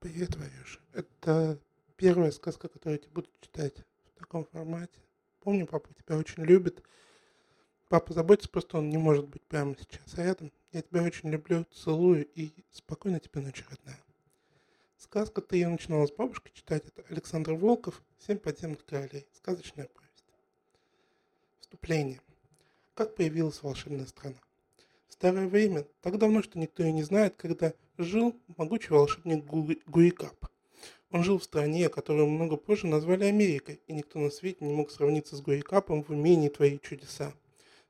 Привет, Варюш. Это первая сказка, которую я тебе буду читать в таком формате. Помню, папа тебя очень любит. Папа заботится, просто он не может быть прямо сейчас рядом. Я тебя очень люблю, целую и спокойно тебе ночи, родная. Сказка-то я начинала с бабушкой читать. Это Александр Волков «Семь подземных королей». Сказочная повесть. Вступление. Как появилась волшебная страна? Старое время, так давно, что никто и не знает, когда жил могучий волшебник Гуикап. Он жил в стране, которую много позже назвали Америкой, и никто на свете не мог сравниться с Гуикапом в умении творить чудеса.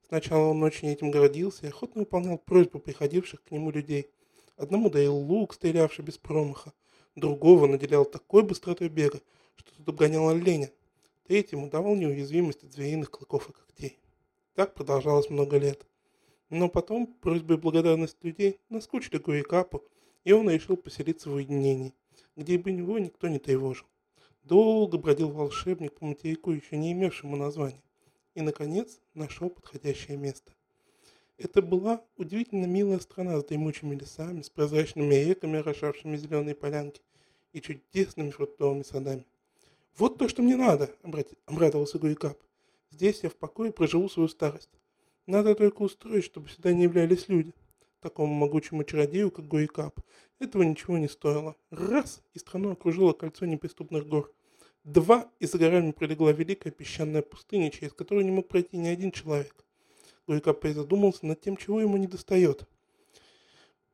Сначала он очень этим гордился и охотно выполнял просьбы приходивших к нему людей. Одному дарил лук, стрелявший без промаха, другого наделял такой быстротой бега, что тот обгонял оленя, третьему давал неуязвимость от звериных клыков и когтей. Так продолжалось много лет. Но потом просьбы и благодарность людей наскучили Гуикапу, и он решил поселиться в уединении, где бы его никто не тревожил. Долго бродил волшебник по материку, еще не имевшему названия, и, наконец, нашел подходящее место. Это была удивительно милая страна с дремучими лесами, с прозрачными реками, орошавшими зеленые полянки, и чудесными фруктовыми садами. «Вот то, что мне надо!» – обрадовался Гуикап. «Здесь я в покое проживу свою старость. Надо только устроить, чтобы сюда не являлись люди. Такому могучему чародею, как Гуикап, этого ничего не стоило. Раз, и страну окружило кольцо неприступных гор. Два, и за горами пролегла великая песчаная пустыня, через которую не мог пройти ни один человек. Гуикап задумался над тем, чего ему не достает.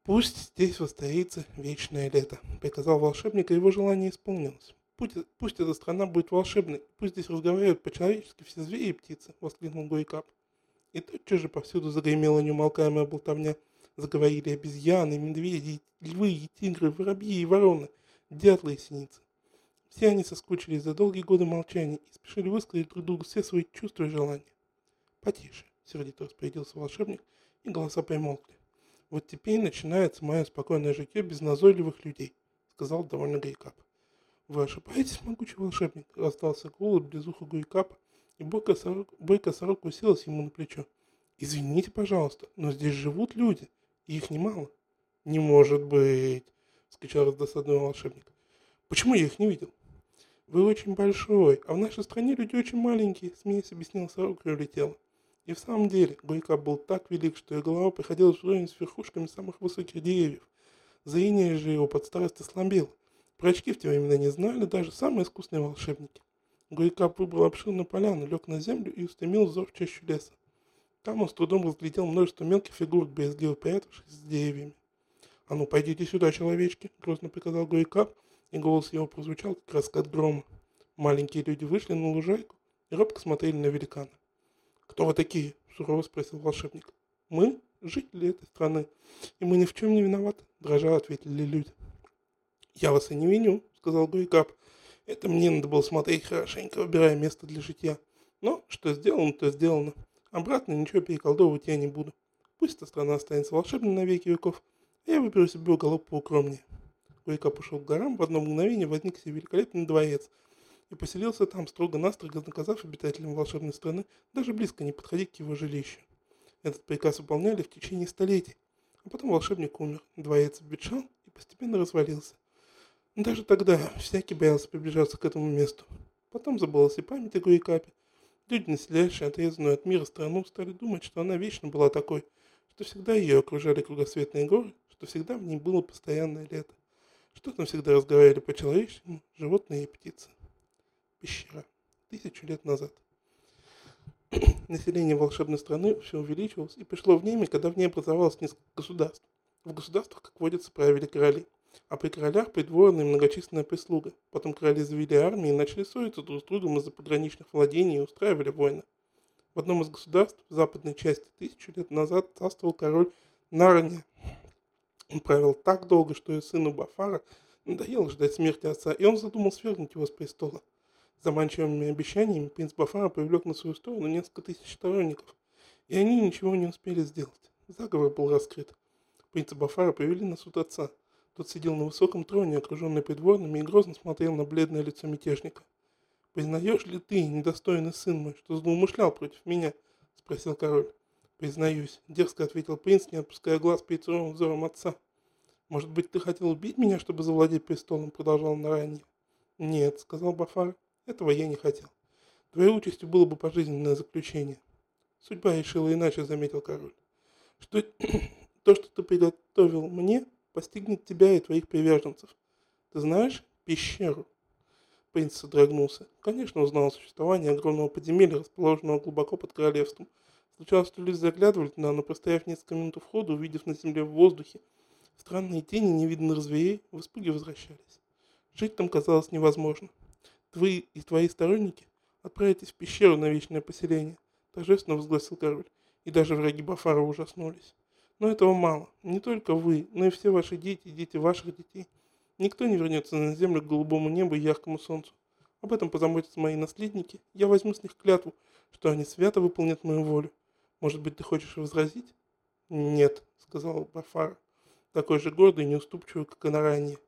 «Пусть здесь востоится вечное лето», — приказал волшебник, и его желание исполнилось. «Пусть, пусть эта страна будет волшебной, пусть здесь разговаривают по-человечески все звери и птицы», — воскликнул Гуикап. И тотчас же повсюду загремела неумолкаемая болтовня. Заговорили обезьяны, медведи, львы и тигры, воробьи и вороны, дятлы и синицы. Все они соскучились за долгие годы молчания и спешили высказать друг другу все свои чувства и желания. «Потише», — сердито распорядился волшебник, и голоса примолкли. «Вот теперь начинается мое спокойное житье без назойливых людей», — сказал довольно Гайкап. «Вы ошибаетесь, могучий волшебник?» — раздался голос близ уха Гуикапа, и бойкая сорока, бойкая сорока уселась ему на плечо. «Извините, пожалуйста, но здесь живут люди, и их немало». «Не может быть!» — скричал раздосадный волшебник. «Почему я их не видел?» «Вы очень большой, а в нашей стране люди очень маленькие», — смеясь объяснил сорока и улетела. И в самом деле, Гойка был так велик, что ее голова приходилась вровень с верхушками самых высоких деревьев. Зрение же его под старость ослабело. Про очки в те времена не знали даже самые искусные волшебники. Гуйкап выбрал обширную поляну, лег на землю и устремил взор в чащу леса. Там он с трудом разглядел множество мелких фигур, брезгливо прятавшихся с деревьями. «А ну, пойдите сюда, человечки!» – грозно приказал Гуйкап, и голос его прозвучал, как раскат грома. Маленькие люди вышли на лужайку и робко смотрели на великана. «Кто вы такие?» – сурово спросил волшебник. «Мы – жители этой страны, и мы ни в чем не виноваты», – дрожа ответили люди. «Я вас и не виню», – сказал Гуйкап. Это мне надо было смотреть хорошенько, выбирая место для житья. Но что сделано, то сделано. Обратно ничего переколдовывать я не буду. Пусть эта страна останется волшебной на веки веков, а я выберу себе уголок поукромнее. Гуйка пошел к горам, в одно мгновение возник себе великолепный дворец и поселился там, строго-настрого наказав обитателям волшебной страны даже близко не подходить к его жилищу. Этот приказ выполняли в течение столетий, а потом волшебник умер, дворец обветшал и постепенно развалился. Даже тогда всякий боялся приближаться к этому месту. Потом забылась и память о Гуикапе. Люди, населяющие отрезанную от мира страну, стали думать, что она вечно была такой, что всегда ее окружали кругосветные горы, что всегда в ней было постоянное лето, что там всегда разговаривали по-человеческому животные и птицы. Пещера. Тысячу лет назад. Население волшебной страны все увеличивалось и пришло время, когда в ней образовалось несколько государств. В государствах, как водится, правили короли – а при королях придворная многочисленная прислуга. Потом короли завели армии и начали ссориться друг с другом из-за пограничных владений и устраивали войны. В одном из государств в западной части тысячу лет назад царствовал король Нарния. Он правил так долго, что и сыну Бафара надоело ждать смерти отца, и он задумал свергнуть его с престола. Заманчивыми обещаниями принц Бафара привлек на свою сторону несколько тысяч сторонников, и они ничего не успели сделать. Заговор был раскрыт. Принца Бафара привели на суд отца – тот сидел на высоком троне, окруженный придворными, и грозно смотрел на бледное лицо мятежника. «Признаешь ли ты, недостойный сын мой, что злоумышлял против меня?» – спросил король. «Признаюсь», – дерзко ответил принц, не отпуская глаз перед суровым взором отца. «Может быть, ты хотел убить меня, чтобы завладеть престолом?» – продолжал Наранья. «Нет», – сказал Бафар, – «этого я не хотел. Твоей участью было бы пожизненное заключение». Судьба решила иначе, заметил король. Что то, что ты приготовил мне, постигнет тебя и твоих приверженцев. Ты знаешь пещеру? Принц содрогнулся. Конечно, узнал о существовании огромного подземелья, расположенного глубоко под королевством. Случалось, что люди заглядывали туда, но простояв несколько минут у входа, увидев на земле в воздухе странные тени невиданных зверей, в испуге возвращались. Жить там казалось невозможно. Вы и твои сторонники отправитесь в пещеру на вечное поселение торжественно возгласил король, и даже враги Бафара ужаснулись. Но этого мало. Не только вы, но и все ваши дети дети ваших детей. Никто не вернется на землю к голубому небу и яркому солнцу. Об этом позаботятся мои наследники. Я возьму с них клятву, что они свято выполнят мою волю. Может быть, ты хочешь возразить? Нет, сказал Бафар, такой же гордый и неуступчивый, как и на ранее.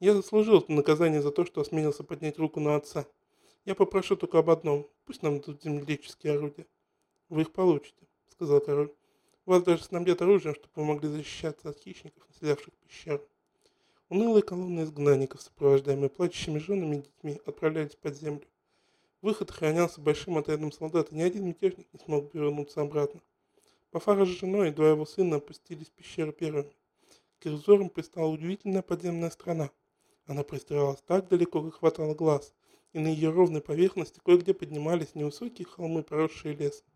Я заслужил наказание за то, что осмелился поднять руку на отца. Я попрошу только об одном. Пусть нам дадут земледельческие орудия. Вы их получите, сказал король. Вас даже снабдят оружием, чтобы вы могли защищаться от хищников, населявших пещеру. Унылые колонны изгнанников, сопровождаемые плачущими женами и детьми, отправлялись под землю. Выход охранялся большим отрядом солдат, и ни один мятежник не смог вернуться обратно. Пафара с женой и два его сына опустились в пещеру первыми. К их взорам пристала удивительная подземная страна. Она простиралась так далеко, как хватало глаз, и на ее ровной поверхности кое-где поднимались невысокие холмы, поросшие лесом.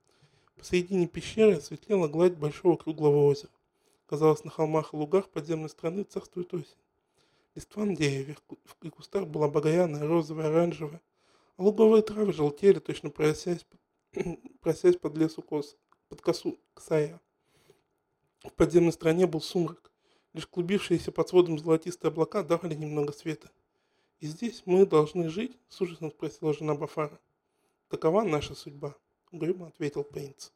Посередине пещеры светлела гладь большого круглого озера. Казалось, на холмах и лугах подземной страны царствует осень. Листва на деревьях и кустах была багряная, розовая, оранжевая, а луговые травы желтели, точно просясь, просясь под лесу кос, под косу ксая. В подземной стране был сумрак. Лишь клубившиеся под сводом золотистые облака давали немного света. «И здесь мы должны жить?» – с ужасом спросила жена Бафара. «Такова наша судьба», — угрюмо ответил принц.